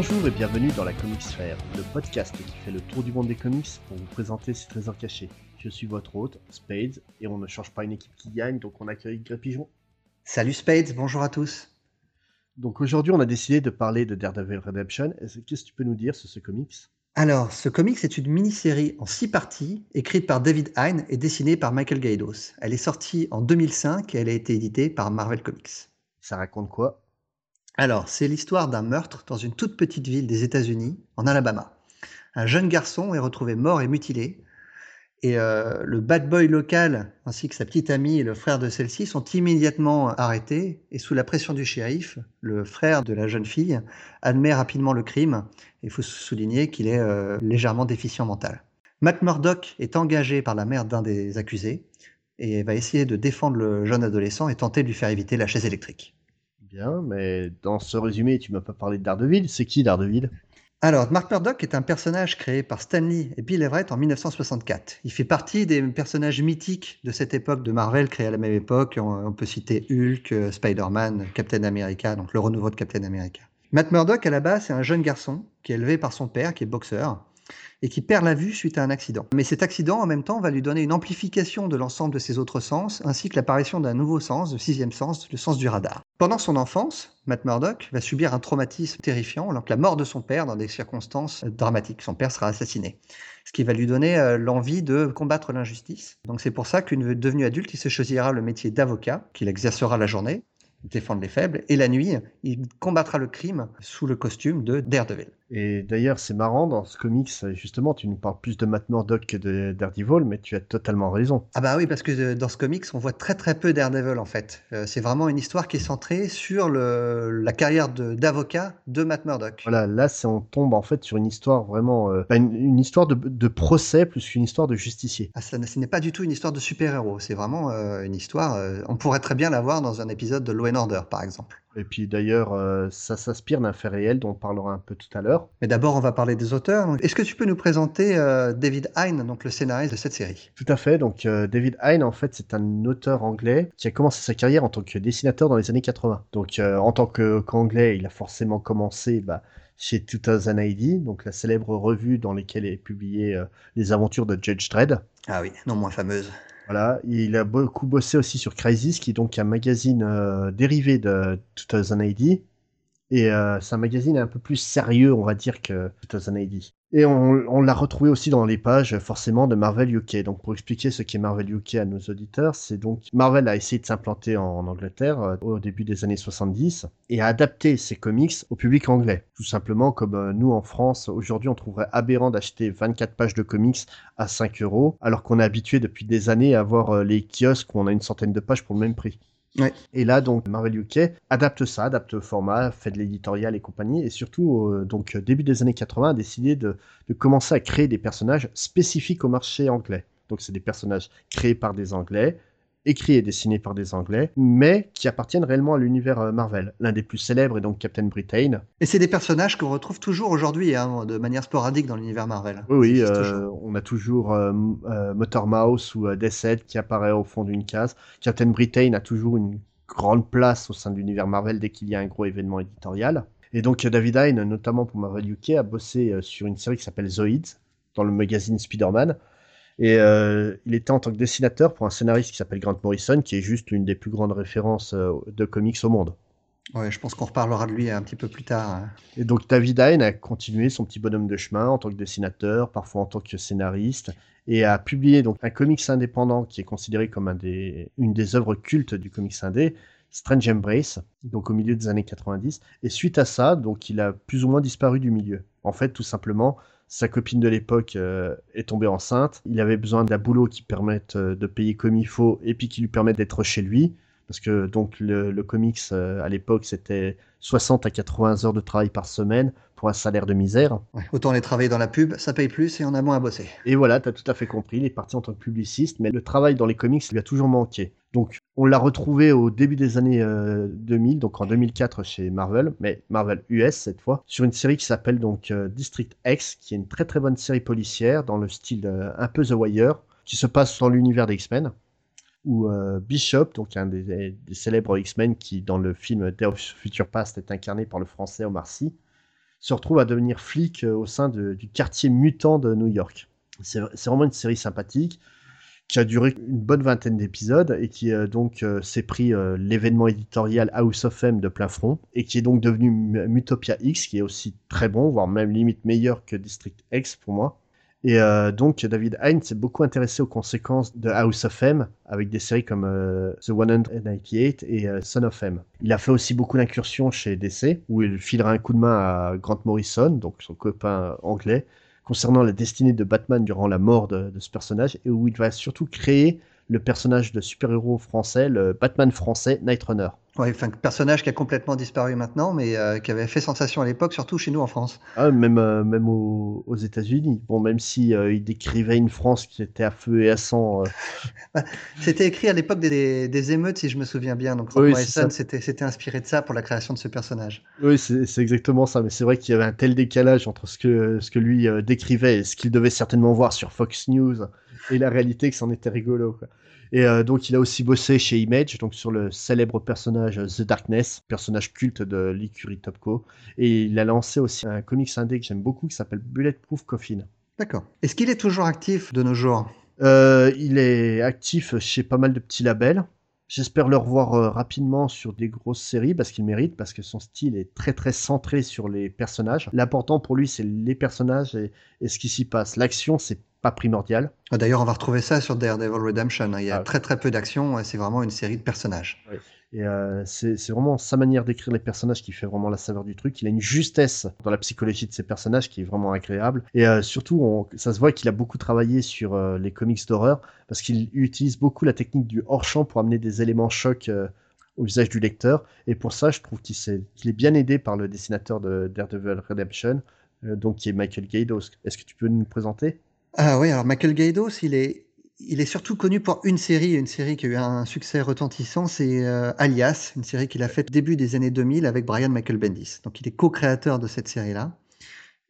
Bonjour et bienvenue dans la Comics Sphere, le podcast qui fait le tour du monde des comics pour vous présenter ses trésors cachés. Je suis votre hôte, Spades, et on ne change pas une équipe qui gagne, donc on accueille Gré Pigeon. Salut Spades, bonjour à tous. Donc aujourd'hui, on a décidé de parler de Daredevil Redemption. Qu'est-ce que tu peux nous dire sur ce comics? Alors, ce comics est une mini-série en six parties, écrite par David Hine et dessinée par Michael Gaidos. Elle est sortie en 2005 et elle a été éditée par Marvel Comics. Ça raconte quoi? Alors, c'est l'histoire d'un meurtre dans une toute petite ville des États-Unis, en Alabama. Un jeune garçon est retrouvé mort et mutilé, et euh, le bad boy local, ainsi que sa petite amie et le frère de celle-ci, sont immédiatement arrêtés. Et sous la pression du shérif, le frère de la jeune fille admet rapidement le crime. Il faut souligner qu'il est euh, légèrement déficient mental. Matt Murdock est engagé par la mère d'un des accusés et va essayer de défendre le jeune adolescent et tenter de lui faire éviter la chaise électrique. Bien, mais dans ce résumé, tu m'as pas parlé de Daredevil. C'est qui Daredevil? Alors, Mark Murdock est un personnage créé par Stanley et Bill Everett en 1964. Il fait partie des personnages mythiques de cette époque de Marvel, créée à la même époque. On, peut citer Hulk, euh, Spider-Man, Captain America, donc le renouveau de Captain America. Matt Murdock, à la base, c'est un jeune garçon qui est élevé par son père, qui est boxeur, et qui perd la vue suite à un accident. Mais cet accident, en même temps, va lui donner une amplification de l'ensemble de ses autres sens, ainsi que l'apparition d'un nouveau sens, le sixième sens, le sens du radar. Pendant son enfance, Matt Murdock va subir un traumatisme terrifiant, que la mort de son père dans des circonstances dramatiques. Son père sera assassiné. Ce qui va lui donner euh, l'envie de combattre l'injustice. Donc c'est pour ça qu'une devenu adulte, il se choisira le métier d'avocat, qu'il exercera la journée, défendre les faibles, et la nuit, il combattra le crime sous le costume de Daredevil. Et d'ailleurs, c'est marrant, dans ce comics, justement, tu nous parles plus de Matt Murdock que de Daredevil, mais tu as totalement raison. Ah bah oui, parce que euh, dans ce comics, on voit très très peu Daredevil, en fait. Euh, c'est vraiment une histoire qui est centrée sur le, la carrière d'avocat de, Matt Murdock. Voilà, là, on tombe en fait sur une histoire vraiment... Euh, une, histoire de, procès plus qu'une histoire de justicier. Ah, ça, ce n'est pas du tout une histoire de super-héros, c'est vraiment une histoire... on pourrait très bien la voir dans un épisode de Law and Order, par exemple. Et puis d'ailleurs, euh, ça s'inspire d'un fait réel dont on parlera un peu tout à l'heure. Mais d'abord, on va parler des auteurs. Est-ce que tu peux nous présenter euh, David Hine, donc le scénariste de cette série? Tout à fait. Donc euh, David Hine, en fait, c'est un auteur anglais qui a commencé sa carrière en tant que dessinateur dans les années 80. Donc en tant qu'anglais, il a forcément commencé bah, chez 2000 AD, donc la célèbre revue dans laquelle est publié les aventures de Judge Dredd. Ah oui, non moins fameuse. Voilà, il a beaucoup bossé aussi sur Crisis, qui est donc un magazine euh, dérivé de 2000 AD. Et euh, c'est un magazine un peu plus sérieux, on va dire, que 2000 AD. Et on, l'a retrouvé aussi dans les pages, forcément, de Marvel UK. Donc, pour expliquer ce qu'est Marvel UK à nos auditeurs, c'est donc Marvel a essayé de s'implanter en, Angleterre euh, au début des années 70 et a adapté ses comics au public anglais. Tout simplement, comme euh, nous en France, aujourd'hui, on trouverait aberrant d'acheter 24 pages de comics à 5 euros, alors qu'on est habitué depuis des années à voir euh, les kiosques où on a une centaine de pages pour le même prix. Et là, donc, Marvel UK adapte ça, adapte le format, fait de l'éditorial et compagnie, et surtout, euh, donc, début des années 80, a décidé de, de, commencer à créer des personnages spécifiques au marché anglais. Donc, c'est des personnages créés par des Anglais, écrits et dessinés par des Anglais, mais qui appartiennent réellement à l'univers euh, Marvel. L'un des plus célèbres est donc Captain Britain. Et c'est des personnages qu'on retrouve toujours aujourd'hui, hein, de manière sporadique dans l'univers Marvel. Oui, oui euh, on a toujours euh, Motor Mouse ou Deathhead qui apparaît au fond d'une case. Captain Britain a toujours une grande place au sein de l'univers Marvel dès qu'il y a un gros événement éditorial. Et donc David Hine, notamment pour Marvel UK, a bossé sur une série qui s'appelle Zoids, dans le magazine Spider-Man, et euh, il était en tant que dessinateur pour un scénariste qui s'appelle Grant Morrison, qui est juste l'une des plus grandes références euh, de comics au monde. Ouais, je pense qu'on reparlera de lui un petit peu plus tard. Hein. Et donc David Hine a continué son petit bonhomme de chemin en tant que dessinateur, parfois en tant que scénariste, et a publié donc un comics indépendant qui est considéré comme un des, une des œuvres cultes du comics indé, Strange Embrace, donc au milieu des années 90. Et suite à ça, donc il a plus ou moins disparu du milieu. En fait, tout simplement, sa copine de l'époque euh, est tombée enceinte. Il avait besoin d'un boulot qui permette euh, de payer comme il faut et puis qui lui permette d'être chez lui. Parce que donc le, comics euh, à l'époque c'était 60 à 80 heures de travail par semaine pour un salaire de misère. autant les travailler dans la pub, ça paye plus et on a moins à bosser. Et voilà, tu as tout à fait compris, il est parti en tant que publiciste, mais le travail dans les comics lui a toujours manqué. Donc on l'a retrouvé au début des années 2000, euh, donc en 2004 chez Marvel, mais Marvel US cette fois, sur une série qui s'appelle donc euh, District X, qui est une très très bonne série policière dans le style euh, un peu The Wire, qui se passe dans l'univers des X-Men où Bishop, donc un des, célèbres X-Men qui dans le film Day of Future Past est incarné par le français Omar Sy, se retrouve à devenir flic au sein du quartier mutant de New York. C'est vraiment une série sympathique qui a duré une bonne vingtaine d'épisodes et qui donc s'est pris l'événement éditorial House of M de plein front et qui est donc devenu Mutopia X qui est aussi très bon voire même limite meilleur que District X pour moi et euh, donc, David Hines s'est beaucoup intéressé aux conséquences de House of M, avec des séries comme euh, The 198 et euh, Son of M. Il a fait aussi beaucoup d'incursions chez DC, où il filera un coup de main à Grant Morrison, donc son copain anglais, concernant la destinée de Batman durant la mort de, de ce personnage, et où il va surtout créer le personnage de super-héros français, le Batman français Night Runner. Ouais, enfin, personnage qui a complètement disparu maintenant, mais euh, qui avait fait sensation à l'époque, surtout chez nous en France. Ah, même euh, même aux, États-Unis. Bon, même si euh, il décrivait une France qui était à feu et à sang. Bah, c'était écrit à l'époque des, des, émeutes, si je me souviens bien. Donc, Morrison s'était inspiré de ça pour la création de ce personnage. Oui, c'est exactement ça. Mais c'est vrai qu'il y avait un tel décalage entre ce que ce que lui décrivait et ce qu'il devait certainement voir sur Fox News et la réalité que c'en était rigolo. Quoi. Et euh, donc, il a aussi bossé chez Image, donc sur le célèbre personnage The Darkness, personnage culte de l'écurie Topco. Et il a lancé aussi un comics indé que j'aime beaucoup qui s'appelle Bulletproof Coffin. D'accord. Est-ce qu'il est toujours actif de nos jours? Euh, Il est actif chez pas mal de petits labels. J'espère le revoir euh, rapidement sur des grosses séries parce qu'il mérite, parce que son style est très très centré sur les personnages. L'important pour lui, c'est les personnages et, et ce qui s'y passe. L'action, c'est pas primordial. Ah, d'ailleurs, on va retrouver ça sur Daredevil Redemption. Hein. Il y a ah. très très peu d'action, c'est vraiment une série de personnages. Et euh, c'est vraiment sa manière d'écrire les personnages qui fait vraiment la saveur du truc. Il a une justesse dans la psychologie de ses personnages qui est vraiment agréable. Et euh, surtout, ça se voit qu'il a beaucoup travaillé sur euh, les comics d'horreur parce qu'il utilise beaucoup la technique du hors-champ pour amener des éléments chocs au visage du lecteur. Et pour ça, je trouve qu'il est, est, bien aidé par le dessinateur de Daredevil Redemption, donc qui est Michael Gaidos. Est-ce que tu peux nous présenter? Ah oui, alors Michael Gaidos, il est, il est surtout connu pour une série, une série qui a eu un succès retentissant, c'est euh, Alias, une série qu'il a faite début des années 2000 avec Brian Michael Bendis. Donc il est co-créateur de cette série-là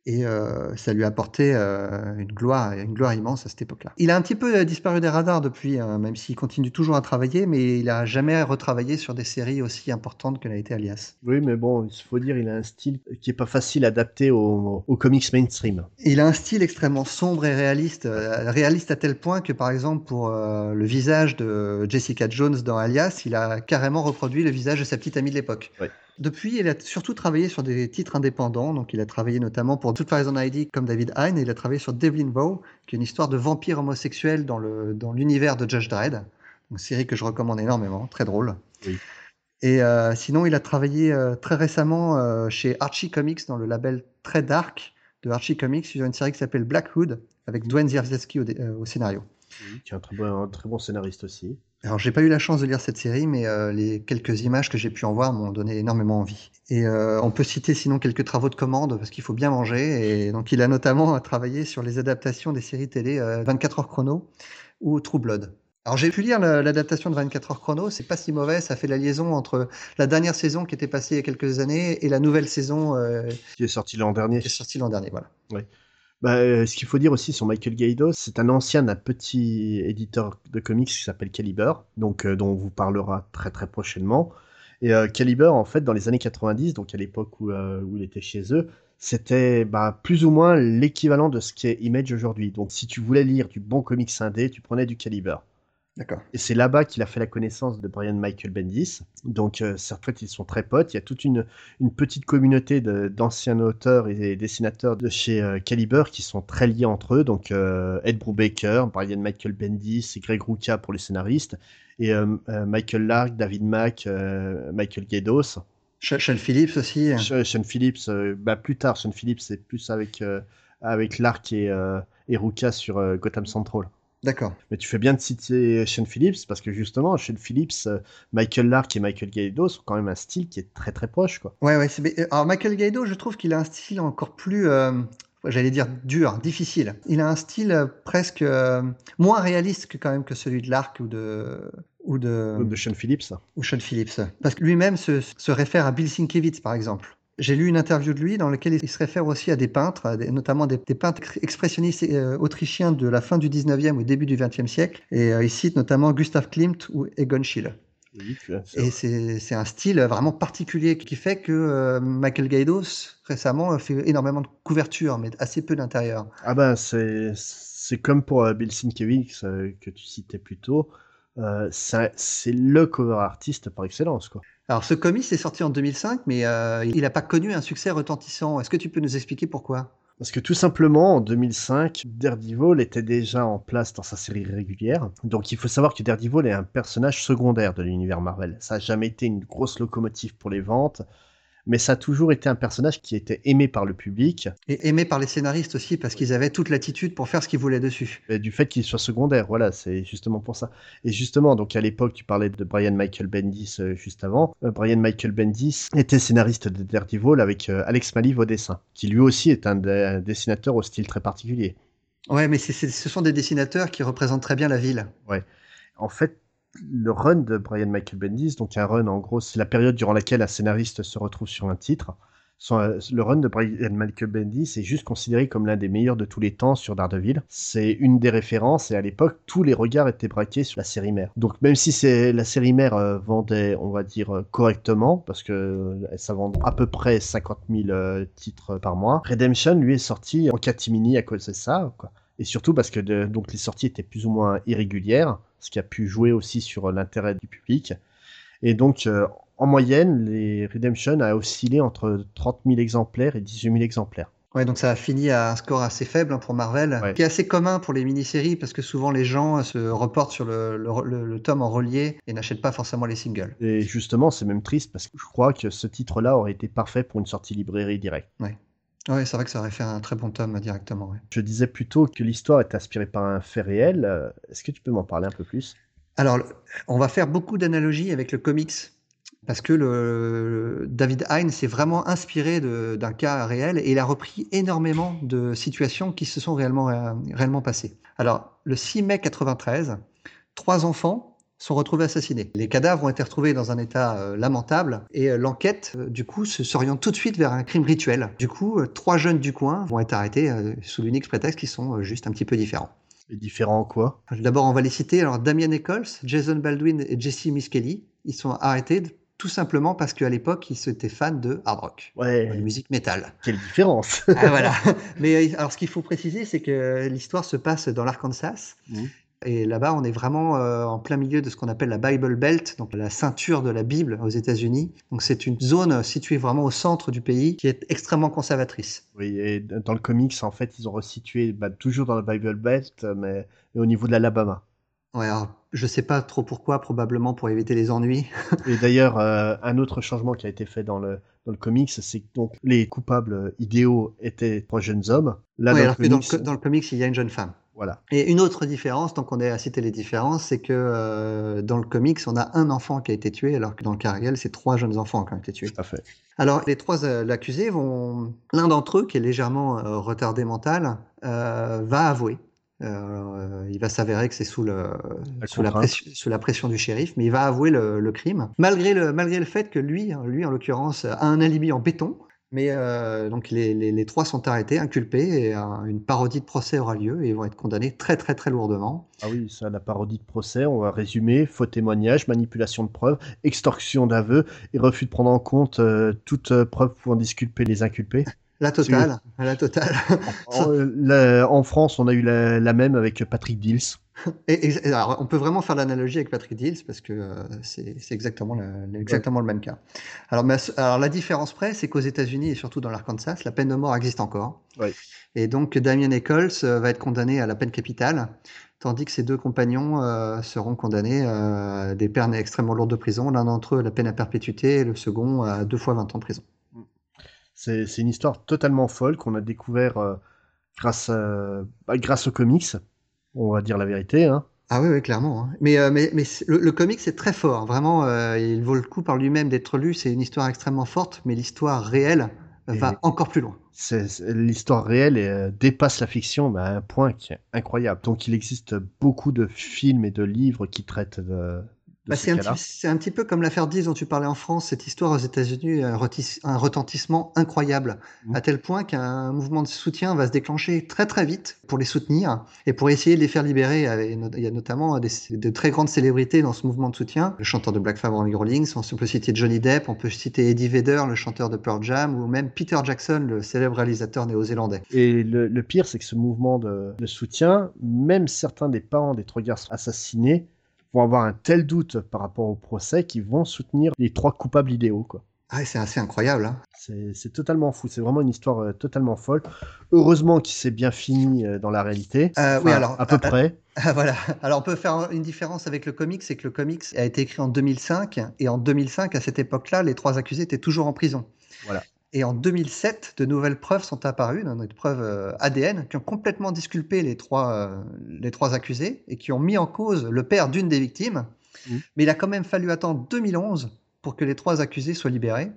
et euh, ça lui a apporté euh, une gloire, une gloire immense à cette époque-là. Il a un petit peu euh, disparu des radars depuis, hein, même s'il continue toujours à travailler, mais il n'a jamais retravaillé sur des séries aussi importantes que l'a été Alias. Oui, mais bon, il faut dire, il a un style qui est pas facile à adapter au, comics mainstream. Il a un style extrêmement sombre et réaliste, réaliste à tel point que, par exemple, pour le visage de Jessica Jones dans Alias, il a carrément reproduit le visage de sa petite amie de l'époque. Oui. Depuis, il a surtout travaillé sur des titres indépendants. Donc, il a travaillé notamment pour Two Thousand ID comme David Hine. Et il a travaillé sur Devlin Vow, qui est une histoire de vampire homosexuel dans le dans l'univers de Judge Dredd. Une série que je recommande énormément, très drôle. Et euh, sinon, il a travaillé euh, très récemment euh, chez Archie Comics dans le label très dark de Archie Comics sur une série qui s'appelle Black Hood avec Dwayne Zierzewski au, scénario. qui est un très, bon, un très bon scénariste aussi. Alors, j'ai pas eu la chance de lire cette série, mais euh, les quelques images que j'ai pu en voir m'ont donné énormément envie. Et euh, on peut citer sinon quelques travaux de commande parce qu'il faut bien manger. Et donc, il a notamment travaillé sur les adaptations des séries télé 24 euh, heures chrono ou True Blood. Alors j'ai pu lire l'adaptation de 24 heures chrono, c'est pas si mauvais, ça fait la liaison entre la dernière saison qui était passée il y a quelques années et la nouvelle saison qui est sortie l'an dernier. Qui est sortie l'an dernier, voilà. Oui. Bah, euh, ce qu'il faut dire aussi sur Michael Gaidos, c'est un ancien petit éditeur de comics qui s'appelle Caliber, donc euh, dont on vous parlera très très prochainement. Et euh, Caliber, en fait, dans les années 90, donc à l'époque où, où il était chez eux, c'était bah, plus ou moins l'équivalent de ce qu'est Image aujourd'hui. Donc si tu voulais lire du bon comics indé, tu prenais du Caliber. Et c'est là-bas qu'il a fait la connaissance de Brian Michael Bendis. Donc, euh, en fait, ils sont très potes. Il y a toute une, une petite communauté d'anciens auteurs et dessinateurs de chez euh, Caliber qui sont très liés entre eux. Donc, euh, Ed Brubaker, Brian Michael Bendis et Greg Rucka pour les scénaristes. Et Michael Lark, David Mack, Michael Gaidos. Sean Phillips aussi. Sean Phillips, bah, plus tard, Sean Phillips, c'est plus avec, avec Lark et, et Rucka sur Gotham Central. D'accord. Mais tu fais bien de citer Sean Phillips parce que justement, Sean Phillips, euh, Michael Lark et Michael Gaido sont quand même un style qui est très très proche. Quoi. Ouais, ouais. Euh, alors Michael Gaido, je trouve qu'il a un style encore plus, euh, j'allais dire dur, difficile. Il a un style presque moins réaliste que quand même que celui de Lark ou de ou de, ou de Sean Phillips. Ou Sean Phillips. Parce que lui-même se, se réfère à Bill Sienkiewicz, par exemple. J'ai lu une interview de lui dans laquelle il se réfère aussi à des peintres, notamment des, peintres expressionnistes euh, autrichiens de la fin du 19e ou début du 20e siècle. Et euh, il cite notamment Gustav Klimt ou Egon Schiele. et c'est un style vraiment particulier qui fait que euh, Michael Gaidos récemment a fait énormément de couvertures, mais assez peu d'intérieur. Ah ben c'est comme pour euh, Bill Sienkiewicz que tu citais plus tôt. c'est le cover artiste par excellence quoi. Alors ce comics est sorti en 2005, mais il n'a pas connu un succès retentissant. Est-ce que tu peux nous expliquer pourquoi? Parce que tout simplement, en 2005, Daredevil était déjà en place dans sa série régulière. Donc il faut savoir que Daredevil est un personnage secondaire de l'univers Marvel. Ça n'a jamais été une grosse locomotive pour les ventes mais ça a toujours été un personnage qui était aimé par le public. Et aimé par les scénaristes aussi, parce qu'ils avaient toute l'attitude pour faire ce qu'ils voulaient dessus. Et du fait qu'il soit secondaire, voilà, c'est justement pour ça. Et justement, donc à l'époque, tu parlais de Brian Michael Bendis euh, juste avant. Euh, Brian Michael Bendis était scénariste de Daredevil avec euh, Alex Maliv au dessin, qui lui aussi est un, un dessinateur au style très particulier. Ouais, mais ce sont des dessinateurs qui représentent très bien la ville. Ouais. En fait, le run de Brian Michael Bendis, donc un run en gros, c'est la période durant laquelle un scénariste se retrouve sur un titre. Euh, le run de Brian Michael Bendis est juste considéré comme l'un des meilleurs de tous les temps sur Daredevil. C'est une des références et à l'époque, tous les regards étaient braqués sur la série mère. Donc même si c'est la série mère euh, vendait, on va dire, euh, correctement, parce que ça vend à peu près 50 000 titres par mois, Redemption lui est sorti en catimini à cause de ça. Et surtout parce que donc les sorties étaient plus ou moins irrégulières, ce qui a pu jouer aussi sur l'intérêt du public. Et donc, euh, en moyenne, les Redemption a oscillé entre 30 000 exemplaires et 18 000 exemplaires. Ouais, donc ça a fini à un score assez faible hein, pour Marvel, qui est assez commun pour les mini-séries parce que souvent les gens se reportent sur le, le tome en relié et n'achètent pas forcément les singles. Et justement, c'est même triste parce que je crois que ce titre-là aurait été parfait pour une sortie librairie directe. Ouais. Oui, c'est vrai que ça aurait fait un très bon tome directement. Je disais plutôt que l'histoire est inspirée par un fait réel. Euh, est-ce que tu peux m'en parler un peu plus? Alors, on va faire beaucoup d'analogies avec le comics. Parce que le, David Hine s'est vraiment inspiré d'un cas réel et il a repris énormément de situations qui se sont réellement, euh, réellement passées. Alors, le 6 mai 93, trois enfants sont retrouvés assassinés. Les cadavres ont été retrouvés dans un état euh, lamentable et euh, l'enquête, euh, du coup, se s'oriente tout de suite vers un crime rituel. Du coup, trois jeunes du coin vont être arrêtés sous l'unique prétexte qu'ils sont juste un petit peu différents. Et différents en quoi? D'abord, on va les citer. Alors, Damien Nichols, Jason Baldwin et Jesse Miskelly, ils sont arrêtés tout simplement parce qu'à l'époque, ils étaient fans de hard rock, ouais. de musique métal. Quelle différence ah, voilà. Mais alors, ce qu'il faut préciser, c'est que l'histoire se passe dans l'Arkansas. Mmh. Et là-bas, on est vraiment euh, en plein milieu de ce qu'on appelle la Bible Belt, donc la ceinture de la Bible aux États-Unis. Donc c'est une zone située vraiment au centre du pays qui est extrêmement conservatrice. Oui, et dans le comics, en fait, ils ont resitué bah, toujours dans la Bible Belt, mais, au niveau de l'Alabama. Ouais, alors, je sais pas trop pourquoi, probablement pour éviter les ennuis. et d'ailleurs, euh, un autre changement qui a été fait dans le, dans le comics, c'est que donc les coupables idéaux étaient trois jeunes hommes. Là, alors que dans le comics, il y a une jeune femme. Voilà. Et une autre différence, donc on est à citer les différences, c'est que euh, dans le comics, on a un enfant qui a été tué, alors que dans le cas réel, c'est trois jeunes enfants qui ont été tués. Tout à fait. Alors, les trois euh, accusés vont. L'un d'entre eux, qui est légèrement euh, retardé mental, va avouer. il va s'avérer que c'est sous, le, sous, la pression, sous, la pression, du shérif, mais il va avouer le, le crime, malgré le, malgré le fait que lui, lui en l'occurrence, a un alibi en béton mais euh, donc les, les, les, trois sont arrêtés, inculpés, et une parodie de procès aura lieu et ils vont être condamnés très très très lourdement. Ah oui, ça, la parodie de procès, on va résumer faux témoignage, manipulation de preuves, extorsion d'aveux et refus de prendre en compte euh, toute euh, preuve pouvant disculper les inculpés. La totale, la totale. En, France, on a eu la, même avec Patrick Dills. Et, alors, on peut vraiment faire l'analogie avec Patrick Dills parce que euh, c'est exactement, le, exactement le même cas. Alors, alors la différence près, c'est qu'aux États-Unis et surtout dans l'Arkansas, la peine de mort existe encore. Et donc, Damien Nichols euh, va être condamné à la peine capitale, tandis que ses deux compagnons euh, seront condamnés à des peines extrêmement lourdes de prison. L'un d'entre eux, la peine à perpétuité, et le second à deux fois 20 ans de prison. C'est une histoire totalement folle qu'on a découvert euh, grâce, bah, grâce aux comics, on va dire la vérité. Hein. Ah oui, oui, clairement. Hein. Mais, euh, mais, mais le, comics c'est très fort. Vraiment, euh, il vaut le coup par lui-même d'être lu. C'est une histoire extrêmement forte, mais l'histoire réelle va encore plus loin. L'histoire réelle dépasse la fiction à un point qui est incroyable. Donc il existe beaucoup de films et de livres qui traitent de, Bah, ce c'est un, petit, c'est un petit peu comme l'affaire 10 dont tu parlais en France. Cette histoire aux États-Unis a un, retentissement incroyable, Mhm. à tel point qu'un mouvement de soutien va se déclencher très très vite pour les soutenir et pour essayer de les faire libérer. Il y a notamment des, de très grandes célébrités dans ce mouvement de soutien. Le chanteur de Black Ronnie Rollins, on peut citer Johnny Depp, on peut citer Eddie Vedder, le chanteur de Pearl Jam, ou même Peter Jackson, le célèbre réalisateur néo-zélandais. Et le, le pire, c'est que ce mouvement de, de soutien, même certains des parents des trois garçons assassinés vont avoir un tel doute par rapport au procès qu'ils vont soutenir les trois coupables idéaux. Quoi. Ah, c'est assez incroyable. Hein. C'est totalement fou, c'est vraiment une histoire euh, totalement folle. Heureusement qu'il s'est bien fini euh, dans la réalité. Euh, oui, alors, à peu près. Ah, voilà. Alors on peut faire une différence avec le comics, c'est que le comics a été écrit en 2005 et en 2005, à cette époque-là, les trois accusés étaient toujours en prison. Voilà. Et en 2007, de nouvelles preuves sont apparues, de nouvelles preuves euh, ADN, qui ont complètement disculpé les trois, euh, les trois accusés et qui ont mis en cause le père d'une des victimes. Mhm. Mais il a quand même fallu attendre 2011 pour que les trois accusés soient libérés.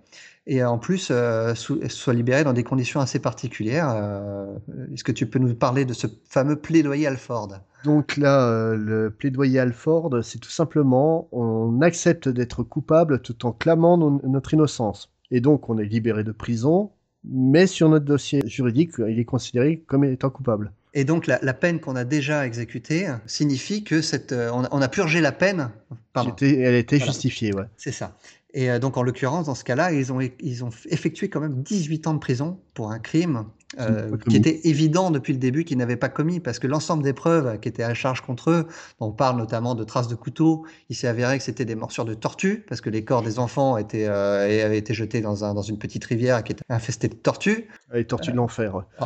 Et en plus, euh, soient libérés dans des conditions assez particulières. Euh, Est-ce que tu peux nous parler de ce fameux plaidoyer Alford? Donc là, euh, le plaidoyer Alford, c'est tout simplement on accepte d'être coupable tout en clamant notre innocence. Et donc on est libéré de prison, mais sur notre dossier juridique, il est considéré comme étant coupable. Et donc la, la peine qu'on a déjà exécutée signifie que cette, euh, on, a, on a purgé la peine. Pardon, elle était Voilà. justifiée, ouais. c'est ça. Et euh, donc en l'occurrence, dans ce cas-là, ils ont, ils ont effectué quand même 18 ans de prison pour un crime euh, qui était évident depuis le début qu'ils n'avaient pas commis, parce que l'ensemble des preuves qui étaient à charge contre eux, on parle notamment de traces de couteaux, il s'est avéré que c'était des morsures de tortues, parce que les corps des enfants étaient, euh, et avaient été jetés dans, un, dans une petite rivière qui était infestée de tortues. Les tortues de l'enfer. ouais.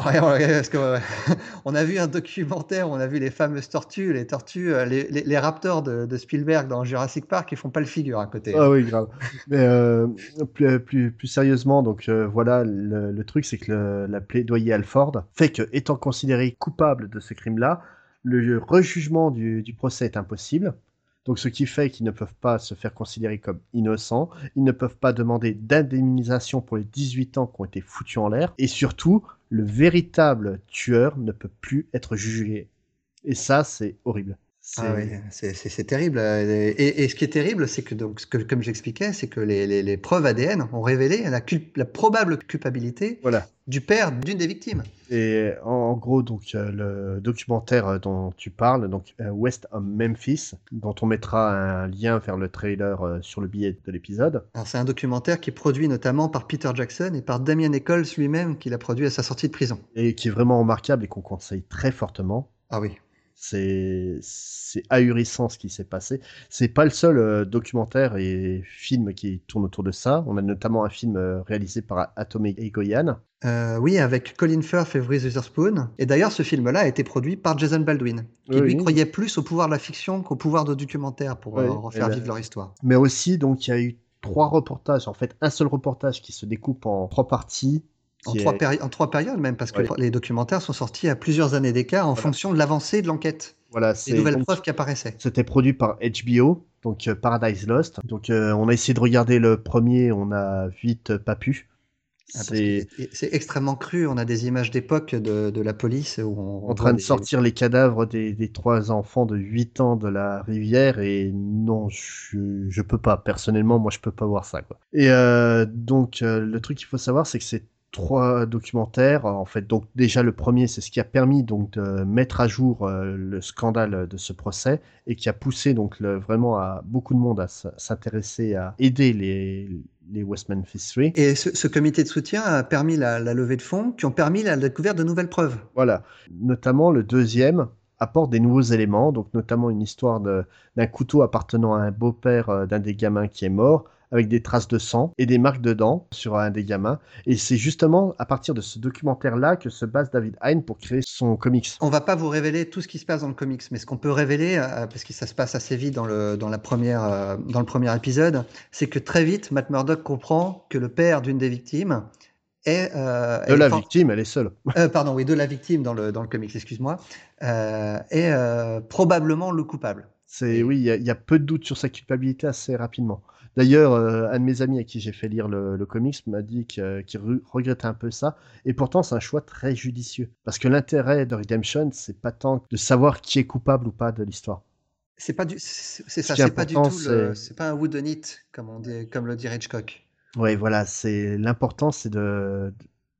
On a vu un documentaire, on a vu les fameuses tortues, les tortues, euh, les, les- les raptors de, de Spielberg dans Jurassic Park, ils font pas le figure à côté. Ah oui, grave. Mais euh, plus, plus, plus sérieusement, donc euh, voilà, le, le truc, c'est que le- la Alford fait que, étant considéré coupable de ce crime-là, le rejugement du, du procès est impossible. Donc, ce qui fait qu'ils ne peuvent pas se faire considérer comme innocents. Ils ne peuvent pas demander d'indemnisation pour les 18 ans qui ont été foutus en l'air. Et surtout, le véritable tueur ne peut plus être jugé. Et ça, c'est horrible. C'est- Ah oui, c'est terrible. euh, Et, et ce qui est terrible, c'est que, donc, que, comme j'expliquais, c'est que les, les- les preuves ADN ont révélé la, probable culpabilité Voilà. du père d'une des victimes. Et en, en gros, donc euh, le documentaire euh, dont tu parles, donc euh, West of Memphis, dont on mettra un lien vers le trailer euh, sur le billet de l'épisode. C'est un documentaire qui est produit notamment par Peter Jackson et par Damien Eccles lui-même, qui l'a produit à sa sortie de prison. et qui est vraiment remarquable et qu'on conseille très fortement. Ah oui. C'est ahurissant ce qui s'est passé. C'est pas le seul euh, documentaire et film qui tourne autour de ça. On a notamment un film euh, réalisé par Atome Egoyan. Euh, oui, avec Colin Firth et Reese Witherspoon. Et d'ailleurs, ce film-là a été produit par Jason Baldwin, qui Oui, lui croyait plus au pouvoir de la fiction qu'au pouvoir de documentaire pour Oui, refaire ben- vivre leur histoire. Mais aussi, donc, il y a eu trois reportages, en fait, un seul reportage qui se découpe en trois parties. En trois, est- péri- en trois périodes même, parce que les documentaires sont sortis à plusieurs années d'écart en Voilà. fonction de l'avancée de l'enquête, Voilà, des c'est nouvelles donc- preuves qui apparaissaient. C'était produit par HBO, donc euh, Paradise Lost. Donc euh, on a essayé de regarder le premier, on a vite euh, pas pu. Ah, C'est extrêmement cru. On a des images d'époque de, de la police où on, en train de des- sortir les cadavres des, des trois enfants de 8 ans de la rivière et non, je, je peux pas. Personnellement, moi je peux pas voir ça. Quoi. Et donc le truc qu'il faut savoir, c'est que c'est trois documentaires en fait donc déjà le premier c'est ce qui a permis donc de mettre à jour euh, le scandale de ce procès et qui a poussé donc le- vraiment à beaucoup de monde à s'intéresser à aider les les West Memphis 3 Et ce, ce comité de soutien a permis la, la levée de fonds qui ont permis la découverte de nouvelles preuves. Voilà. Notamment le deuxième apporte des nouveaux éléments, donc notamment une histoire d'un couteau appartenant à un beau-père euh, d'un des gamins qui est mort, avec des traces de sang et des marques de dents sur un des gamins. Et c'est justement à partir de ce documentaire-là que se base David Hein pour créer son comics. On va pas vous révéler tout ce qui se passe dans le comics, mais ce qu'on peut révéler, euh, parce que ça se passe assez vite dans le, dans la première, euh, dans le premier épisode, c'est que très vite, Matt Murdock comprend que le père d'une des victimes est... euh, De la victime, elle est seule. pardon, oui, de la victime dans le, dans le comics, excuse-moi, est probablement le coupable. C'est oui, il y, y a peu de doute sur sa culpabilité assez rapidement. D'ailleurs, euh, un de mes amis à qui j'ai fait lire le, le comics m'a dit que- qu'il re- regrettait un peu ça, et pourtant c'est un choix très judicieux. Parce que l'intérêt de Redemption, c'est pas tant de savoir qui est coupable ou pas de l'histoire. C'est pas du, c'est ça, c'est pas du tout c'est pas un whodunit comme on dit, comme le dirait Hitchcock. ouais, voilà, c'est l'important, c'est de,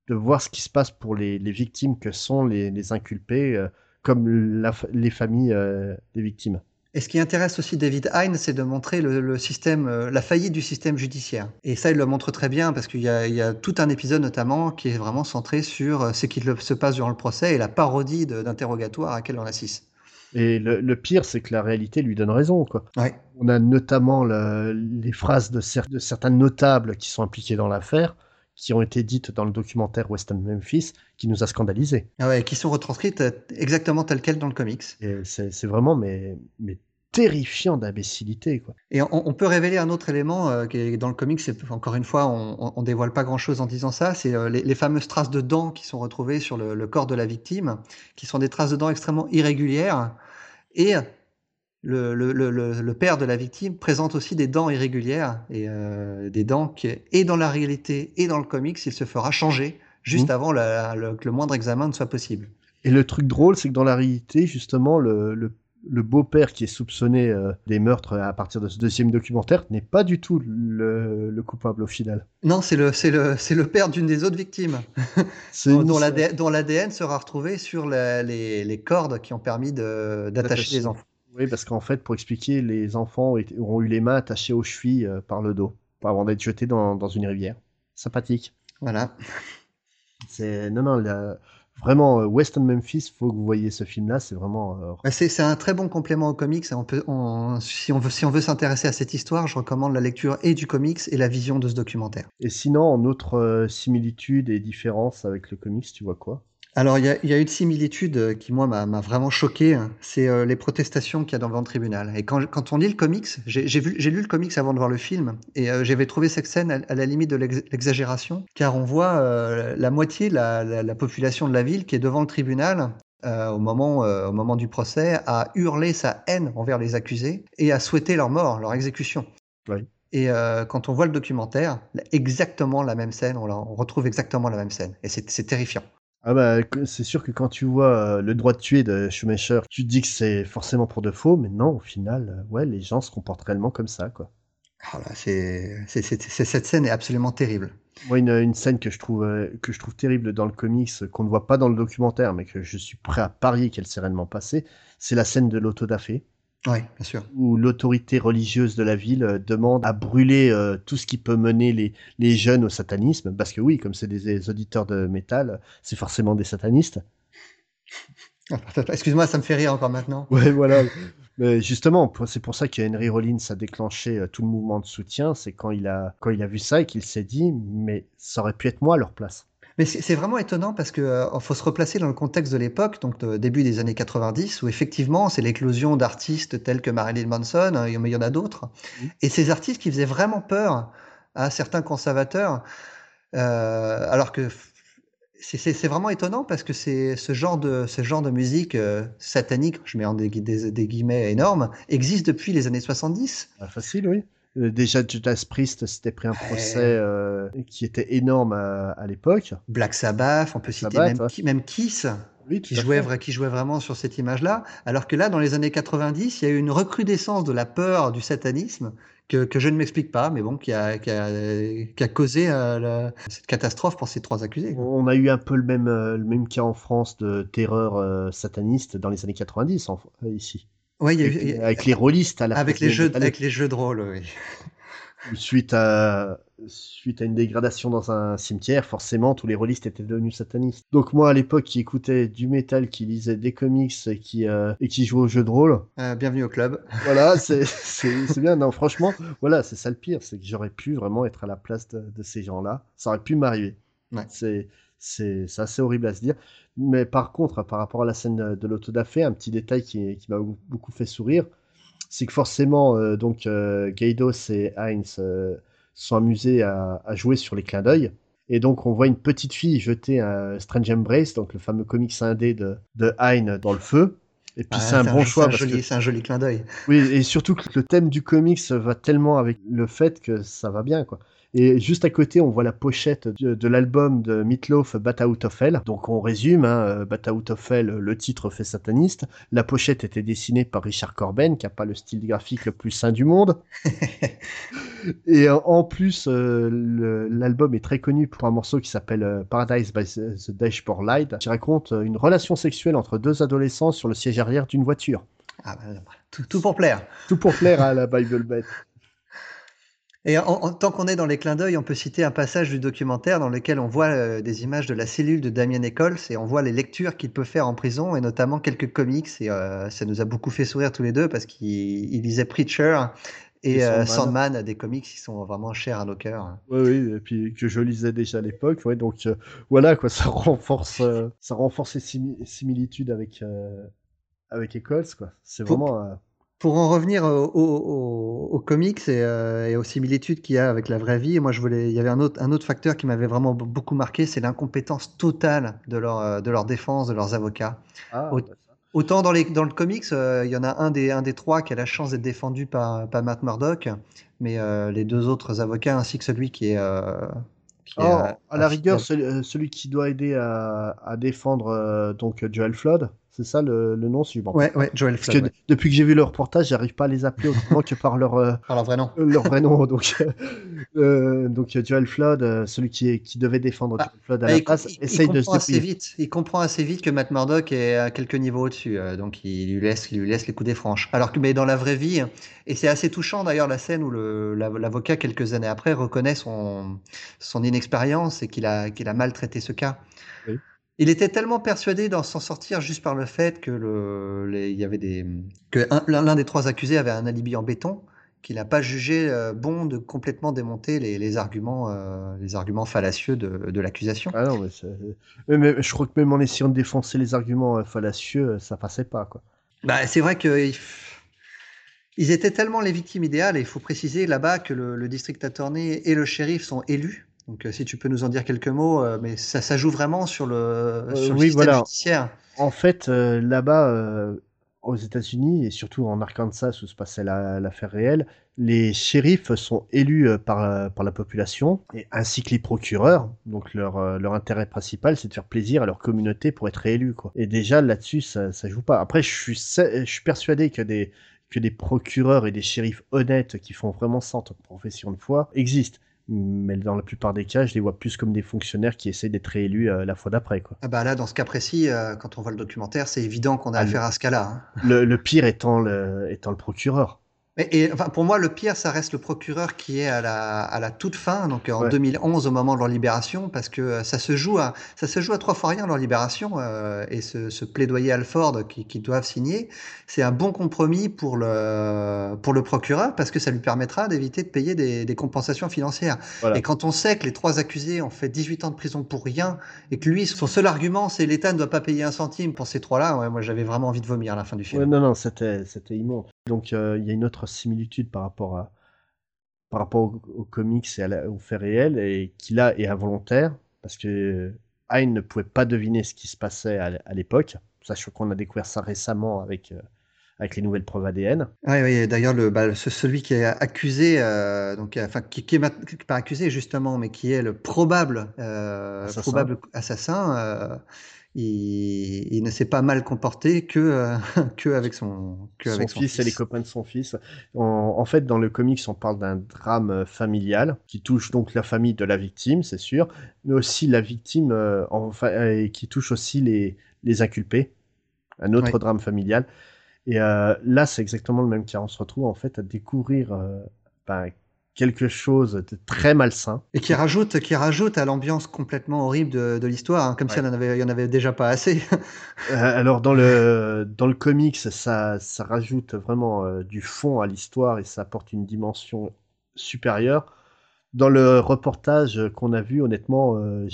de voir ce qui se passe pour les, les victimes que sont les, les inculpés, euh, comme la les familles euh, des victimes. Et ce qui intéresse aussi David Hein, c'est de montrer le, le système, euh, la faillite du système judiciaire. Et ça, il le montre très bien parce qu'il y a, il y a tout un épisode notamment qui est vraiment centré sur euh, ce qui se passe durant le procès et la parodie d'interrogatoire à laquelle on assiste. Et le, le pire, c'est que la réalité lui donne raison, quoi. Ouais. On a notamment le- les phrases de, cer- de certains notables qui sont impliqués dans l'affaire, qui ont été dites dans le documentaire Western Memphis, qui nous a scandalisés. Ah ouais, qui sont retranscrites euh, exactement telles quelles dans le comics. C'est vraiment mais, mais terrifiant d'imbécilité. Et on, on peut révéler un autre élément euh, qui est dans le comics. c'est- Encore une fois, on, on, on dévoile pas grand-chose en disant ça. C'est euh, les, les fameuses traces de dents qui sont retrouvées sur le, le corps de la victime, qui sont des traces de dents extrêmement irrégulières. Et le, le, le, le- le père de la victime présente aussi des dents irrégulières et euh, des dents qui, et dans la réalité et dans le comics, il se fera changer juste Mhm. avant la- que le moindre examen ne soit possible. Et le truc drôle, c'est que dans la réalité, justement, le, beau-père qui est soupçonné euh, des meurtres à partir de ce deuxième documentaire n'est pas du tout le, le coupable au final. Non, c'est le, c'est le, c'est le père d'une des autres victimes. Dont, l'ADN sera retrouvé sur la- les, les cordes qui ont permis de- D'attacher. les enfants. Oui, parce qu'en fait, pour expliquer, les enfants ont, eu les mains attachées aux chevilles euh, par le dos, avant d'être jetés dans, dans une rivière. Sympathique. Voilà. C'est non, non, la- vraiment euh, Western Memphis. Faut que vous voyez ce film-là. C'est vraiment euh, Bah, C'est c'est un très bon complément au comics. On peut, on- si on veut, si on veut s'intéresser à cette histoire, je recommande la lecture et du comics et la vision de ce documentaire. Et sinon, en autre similitude et différence avec le comics, tu vois quoi? Alors, il y a, il y a une similitude euh, qui, moi, m'a m'a vraiment choqué. hein. C'est euh, les protestations qu'il y a devant le tribunal. Et quand, quand on lit le comics, j'ai j'ai vu- j'ai lu le comics avant de voir le film, et euh, j'avais trouvé cette scène à, à la limite de l'ex- l'exagération, car on voit euh, la moitié de la, la- la population de la ville qui est devant le tribunal. euh, au, moment, euh, au moment du procès, à hurler sa haine envers les accusés et à souhaiter leur mort, leur exécution. Oui. Et euh, quand on voit le documentaire, exactement la même scène, on, la- on retrouve exactement la même scène. Et c'est c'est terrifiant. Ah bah, c'est sûr que quand tu vois euh, le droit de tuer de Schumacher, tu te dis que c'est forcément pour de faux, mais non, au final, euh, ouais, les gens se comportent réellement comme ça, quoi. Là, c'est, c'est- c'est- c'est- cette scène est absolument terrible. Moi, une, une scène que je trouve euh, que je trouve terrible dans le comics, qu'on ne voit pas dans le documentaire, mais que je suis prêt à parier qu'elle s'est réellement passée, c'est la scène de l'autodafé, Oui, bien sûr. où l'autorité religieuse de la ville euh, demande à brûler euh, tout ce qui peut mener les, les jeunes au satanisme, parce que oui, comme c'est des, des auditeurs de métal, c'est forcément des satanistes. Excuse-moi, ça me fait rire encore maintenant. Ouais, voilà. Mais justement, c'est pour ça que Henry Rollins a déclenché euh, tout le mouvement de soutien. C'est quand il a quand il a vu ça et qu'il s'est dit, mais ça aurait pu être moi à leur place. Mais c'est vraiment étonnant parce que euh, faut se replacer dans le contexte de l'époque, donc de début des années 90, où effectivement c'est l'éclosion d'artistes tels que Marilyn Manson, hein, mais il y en a d'autres, Mhm. et ces artistes qui faisaient vraiment peur à certains conservateurs, euh, alors que c'est- vraiment étonnant parce que c'est ce genre de ce genre de musique euh, satanique, je mets en des, des- des guillemets énormes, existe depuis les années 70. Ah, facile, oui. Euh, déjà, Judas Priest s'était pris un procès euh, qui était énorme à, à l'époque. Black Sabbath, on peut Black citer Sabbath, même, ouais. Ki- même Kiss. Oui, qui jouait, qui jouait vraiment sur cette image-là. Alors que là, dans les années 90, il y a eu une recrudescence de la peur du satanisme que, que je ne m'explique pas, mais bon, qui a, qui a, qui a causé euh, la- cette catastrophe pour ces trois accusés. On a eu un peu le même, euh, le même cas en France de terreur euh, sataniste dans les années 90 en- euh, ici. Ouais, y a Avec, il y a- avec les rôlistes à la avec les jeux, avec les jeux de rôle, oui. Suite à, suite à une dégradation dans un cimetière, forcément, tous les rôlistes étaient devenus satanistes. Donc moi, à l'époque, qui écoutais du métal, qui lisait des comics et qui, euh, et qui jouait aux jeux de rôle, Euh, bienvenue au club. voilà, c'est bien. Non, franchement, voilà, c'est ça le pire, c'est que j'aurais pu vraiment être à la place de, de ces gens-là. Ça aurait pu m'arriver. Ouais. C'est assez horrible à se dire. Mais par contre, par rapport à la scène de, l'autodafé, un petit détail qui, qui m'a beaucoup fait sourire, c'est que forcément, euh, donc euh, Gaidos et Heinz euh, sont amusés à, à jouer sur les clins d'œil. Et donc, on voit une petite fille jeter un Strange Embrace, donc le fameux comics indé de, de Hein dans le feu. Et puis, Ah, c'est un bon choix. C'est un, que- un joli clin d'œil. oui, et surtout que le thème du comics va tellement avec le fait que ça va bien, quoi. Et juste à côté, on voit la pochette de, l'album de Meatloaf, Bat Out of Hell. Donc on résume, hein, Bat Out of Hell, le titre fait sataniste. La pochette était dessinée par Richard Corben, qui a pas le style graphique le plus sain du monde. Et en plus, l'album est très connu pour un morceau qui s'appelle Paradise by the Dashboard Light, qui raconte une relation sexuelle entre deux adolescents sur le siège arrière d'une voiture. Ah bah, tout, pour plaire. Tout pour plaire à la Bible Bet. Et en, tant qu'on est dans les clins d'œil, on peut citer un passage du documentaire dans lequel on voit euh, des images de la cellule de Damien Eccles et on voit les lectures qu'il peut faire en prison et notamment quelques comics. Et euh, ça nous a beaucoup fait sourire tous les deux parce qu'il lisait Preacher et, euh, Sandman. des comics qui sont vraiment chers à nos cœurs. Oui, oui, et puis que je lisais déjà à l'époque. Ouais, donc voilà, quoi, ça renforce, ça renforce les similitudes avec, avec Eccles. Quoi. C'est vraiment. Pour en revenir aux comics euh, et, aux similitudes qu'il y a avec la vraie vie, moi je voulais, il y avait un autre, un autre facteur qui m'avait vraiment beaucoup marqué, c'est l'incompétence totale de leur, euh, de leur défense, de leurs avocats. Ah, autant dans, les, dans le comics, euh, il y en a un des, un des trois qui a la chance d'être défendu par, par Matt Murdock, mais les deux autres avocats ainsi que celui qui est, oh, à la rigueur, celui, qui doit aider à, à défendre donc Joel Flood. C'est ça le, nom suivant. Ouais, ouais, Joel Flood. Parce que depuis que j'ai vu le reportage, j'arrive pas à les appeler autrement que par leur, euh, par leur vrai nom. Euh, leur vrai nom. Donc, euh, donc Joel Flood, celui qui, est, qui devait défendre ah, Joel Flood à la place, essaye de se assez vite. Il comprend assez vite que Matt Murdock est à quelques niveaux au-dessus. donc il lui, laisse, il lui laisse les coups des franches. Alors que mais dans la vraie vie, et c'est assez touchant d'ailleurs la scène où l'avocat, quelques années après, reconnaît son, son inexpérience et qu'il a, qu'il a maltraité ce cas. Oui. Il était tellement persuadé d'en s'en sortir juste par le fait que le, il y avait des, que l'un des trois accusés avait un alibi en béton, qu'il n'a pas jugé euh, bon de complètement démonter les, les arguments, euh, les arguments fallacieux de, de l'accusation. Ah non, mais, mais, je crois que même en essayant de défoncer les arguments euh, fallacieux, ça passait pas, quoi. Bah, c'est vrai que ils étaient tellement les victimes idéales, et il faut préciser là-bas que le, le district attorney et le shérif sont élus donc, euh, si tu peux nous en dire quelques mots, euh, mais ça, ça joue vraiment sur le, euh, sur le système judiciaire. En fait, là-bas, aux États-Unis et surtout en Arkansas où se passait l'affaire réelle, les shérifs sont élus par, par la population et ainsi que les procureurs. Donc leur, leur intérêt principal, c'est de faire plaisir à leur communauté pour être élus. Quoi. Et déjà là-dessus, ça, ça joue pas. Après, je suis, je suis persuadé que des que des procureurs et des shérifs honnêtes qui font vraiment ça en tant que profession de foi existent mais dans la plupart des cas, je les vois plus comme des fonctionnaires qui essaient d'être réélus euh, la fois d'après. Quoi. Ah bah là, dans ce cas précis, euh, quand on voit le documentaire, c'est évident qu'on a ah, affaire à ce cas-là. Hein. Le, le, pire étant le, étant le procureur. Et, enfin, pour moi, le pire, ça reste le procureur qui est à la, à la toute fin, donc en 2011, au moment de leur libération, parce que euh, ça se joue à, ça se joue à trois fois rien leur libération, euh, et ce, ce, plaidoyer Alford qu'ils qui doivent signer, c'est un bon compromis pour le, pour le procureur, parce que ça lui permettra d'éviter de payer des, des compensations financières. Et quand on sait que les trois accusés ont fait 18 ans de prison pour rien, et que lui, son seul argument, c'est l'État ne doit pas payer un centime pour ces trois-là, ouais, moi j'avais vraiment envie de vomir à la fin du film. non, non, c'était, c'était immonde. Donc euh, il y a une autre similitude par rapport à par rapport aux, comics et à aux faits réels et qui là est involontaire parce que Hein ne pouvait pas deviner ce qui se passait à, l'époque, sachant qu'on a découvert ça récemment avec euh, avec les nouvelles preuves ADN. Oui, oui d'ailleurs, le, bah, celui qui est accusé, euh, donc, enfin, qui, qui est pas accusé justement, mais qui est le probable, assassin. probable assassin, il, ne s'est pas mal comporté que, euh, que avec son, que son, fils, et les copains de son fils. En, fait, dans le comics, on parle d'un drame euh, familial qui touche donc la famille de la victime, c'est sûr, mais aussi la victime, euh, enfin, qui touche aussi les, les inculpés. Un autre drame familial. Et là, c'est exactement le même cas. On se retrouve en fait à découvrir ben, quelque chose de très malsain. Et qui rajoute, qui rajoute à l'ambiance complètement horrible de, de l'histoire, hein, comme si il n'y en, avait déjà pas assez. Euh, alors dans le, dans le comics, ça, ça rajoute vraiment euh, du fond à l'histoire et ça apporte une dimension supérieure. Dans le reportage qu'on a vu, honnêtement, euh,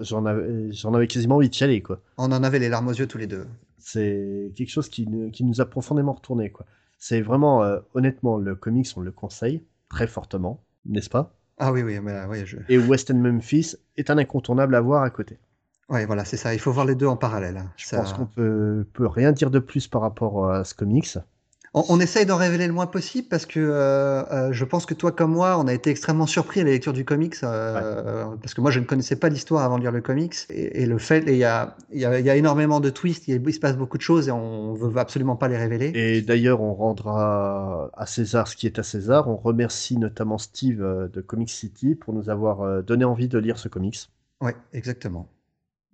j'en avais, avais, quasiment envie de aller. Quoi. On en avait les larmes aux yeux tous les deux. C'est quelque chose qui, qui, nous a profondément retourné. C'est vraiment, honnêtement, le comics, on le conseille très fortement, n'est-ce pas? Ah oui, oui, mais, oui je... Et West Memphis est un incontournable à voir à côté. Oui, voilà, c'est ça. Il faut voir les deux en parallèle. Hein. Je pense qu'on peut, peut rien dire de plus par rapport à ce comics. On, on essaye d'en révéler le moins possible parce que euh, euh, je pense que toi comme moi, on a été extrêmement surpris à la lecture du comics euh, parce que moi je ne connaissais pas l'histoire avant de lire le comics et, et le fait, et il y a, il y, a, il y a énormément de twists, il, se passe beaucoup de choses et on veut absolument pas les révéler. Et d'ailleurs, on rendra à César ce qui est à César. On remercie notamment Steve de Comic City pour nous avoir donné envie de lire ce comics. Ouais, exactement.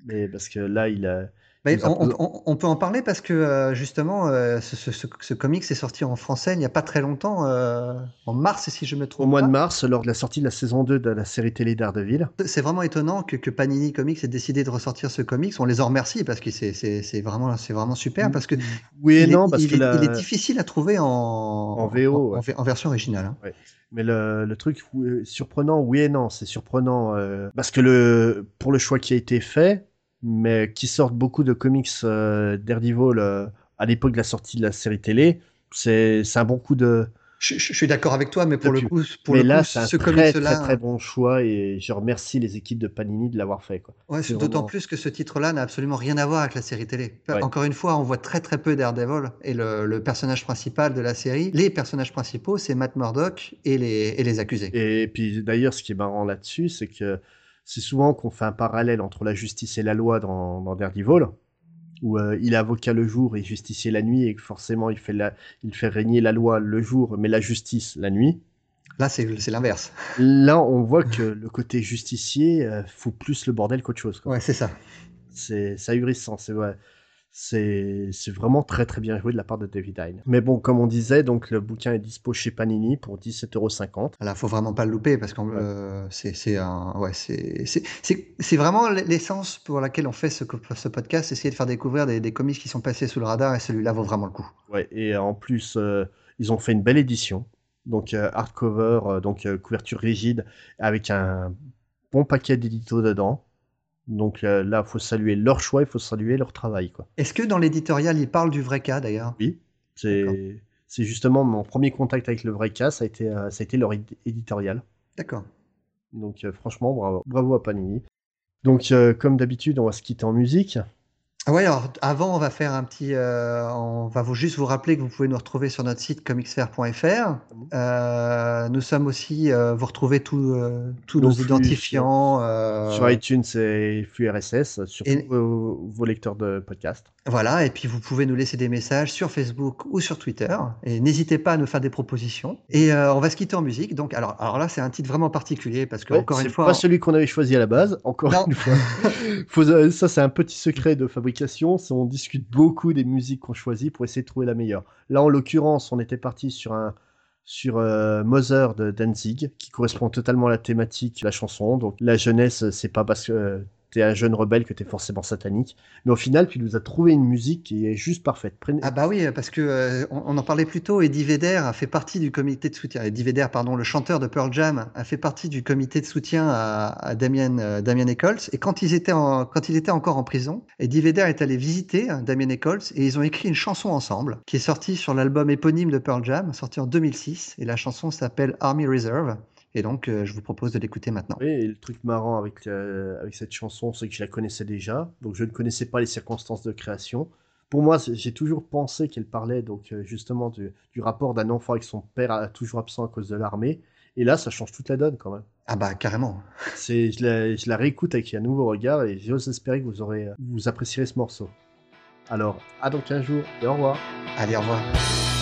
Mais parce que là, il a bah, on, on, on, peut en parler parce que euh, justement, euh, ce, ce, ce, ce, comics est sorti en français il n'y a pas très longtemps, euh, en mars si je me trompe. Au mois pas. de mars, lors de la sortie de la saison 2 de la série télé Daredevil. C'est vraiment étonnant que, que, Panini Comics ait décidé de ressortir ce comics. On les en remercie parce que c'est vraiment, vraiment super. Parce que oui et non, est, parce il, que est, la... il est difficile à trouver en, en VO, en, en, en version originale. Hein. Ouais. Mais le, le, truc surprenant, oui et non, c'est surprenant parce que le, pour le choix qui a été fait, mais qui sortent beaucoup de comics euh, Daredevil euh, à l'époque de la sortie de la série télé. C'est un bon coup de. Je, je suis d'accord avec toi, mais pour le coup, pour mais le là, c'est un ce très, très, très bon choix et je remercie les équipes de Panini de l'avoir fait. Quoi. Ouais, c'est d'autant plus que ce titre-là n'a absolument rien à voir avec la série télé. Ouais. Encore une fois, on voit très très peu Daredevil et le, le, personnage principal de la série, les personnages principaux, c'est Matt Murdock et les, et les accusés. Et puis d'ailleurs, ce qui est marrant là-dessus, c'est que c'est souvent qu'on fait un parallèle entre la justice et la loi dans, dans Daredevil, où euh, il est avocat le jour et justicier la nuit, et que forcément il fait, la, il fait régner la loi le jour, mais la justice la nuit. Là, c'est l'inverse. Là, on voit que le côté justicier euh, fout plus le bordel qu'autre chose. Quoi. Ouais, c'est ça. C'est ahurissant, c'est vrai c'est vraiment très très bien joué de la part de David Hein. Mais bon, comme on disait, donc le bouquin est dispo chez Panini pour 17,50€. Là, faut vraiment pas le louper parce que ouais. euh, c'est un ouais c'est vraiment l'essence pour laquelle on fait ce, ce podcast, essayer de faire découvrir des, des, comics qui sont passés sous le radar et celui-là vaut vraiment le coup. Ouais, et en plus euh, ils ont fait une belle édition, donc euh, hardcover, donc couverture rigide avec un bon paquet d'éditos dedans. Donc euh, là, il faut saluer leur choix, il faut saluer leur travail. Est-ce que dans l'éditorial, ils parlent du vrai cas d'ailleurs? Oui, c'est justement mon premier contact avec le vrai cas, ça a été, euh, ça a été leur éditorial. D'accord. Donc euh, franchement, bravo, bravo à Panini. Donc comme d'habitude, on va se quitter en musique. Ah ouais, alors avant, on va faire un petit. Euh, on va vous juste vous rappeler que vous pouvez nous retrouver sur notre site comicsfair.fr. Euh, nous sommes aussi. Euh, vous retrouvez tous tous nos, nos identifiants. Sur iTunes et flux RSS, sur et... vos, vos, lecteurs de podcast. Voilà, et puis vous pouvez nous laisser des messages sur Facebook ou sur Twitter. Et n'hésitez pas à nous faire des propositions. Et on va se quitter en musique. Donc, alors, alors là, c'est un titre vraiment particulier parce que, ouais, encore une fois. pas on... celui qu'on avait choisi à la base, encore non. une fois. Faut, ça, c'est un petit secret de fabrication on discute beaucoup des musiques qu'on choisit pour essayer de trouver la meilleure. Là, en l'occurrence, on était parti sur un sur euh, Mother de Danzig, qui correspond totalement à la thématique de la chanson. Donc la jeunesse, c'est pas parce que euh, t'es un jeune rebelle que t'es forcément satanique. Mais au final, tu nous as trouvé une musique qui est juste parfaite. Ah bah oui, parce que euh, on, en parlait plus tôt. Eddie Vedder a fait partie du comité de soutien. Eddie Vedder, pardon, le chanteur de Pearl Jam, a fait partie du comité de soutien à, à Damien, euh, Damien Eccles. Et quand ils étaient en, quand il était encore en prison, Eddie Vedder est allé visiter hein, Damien Eccles et ils ont écrit une chanson ensemble qui est sortie sur l'album éponyme de Pearl Jam, sorti en 2006. Et la chanson s'appelle Army Reserve. Et donc, euh, je vous propose de l'écouter maintenant. Oui, et le truc marrant avec, euh, avec cette chanson, c'est que je la connaissais déjà. Donc, je ne connaissais pas les circonstances de création. Pour moi, j'ai toujours pensé qu'elle parlait donc euh, justement du, du rapport d'un enfant avec son père toujours absent à cause de l'armée. Et là, ça change toute la donne quand même. Ah bah carrément. C'est, je, la, je la réécoute avec un nouveau regard et j'ose espérer que vous aurez, vous apprécierez ce morceau. Alors, à dans 15 jours et au revoir. Allez, au revoir.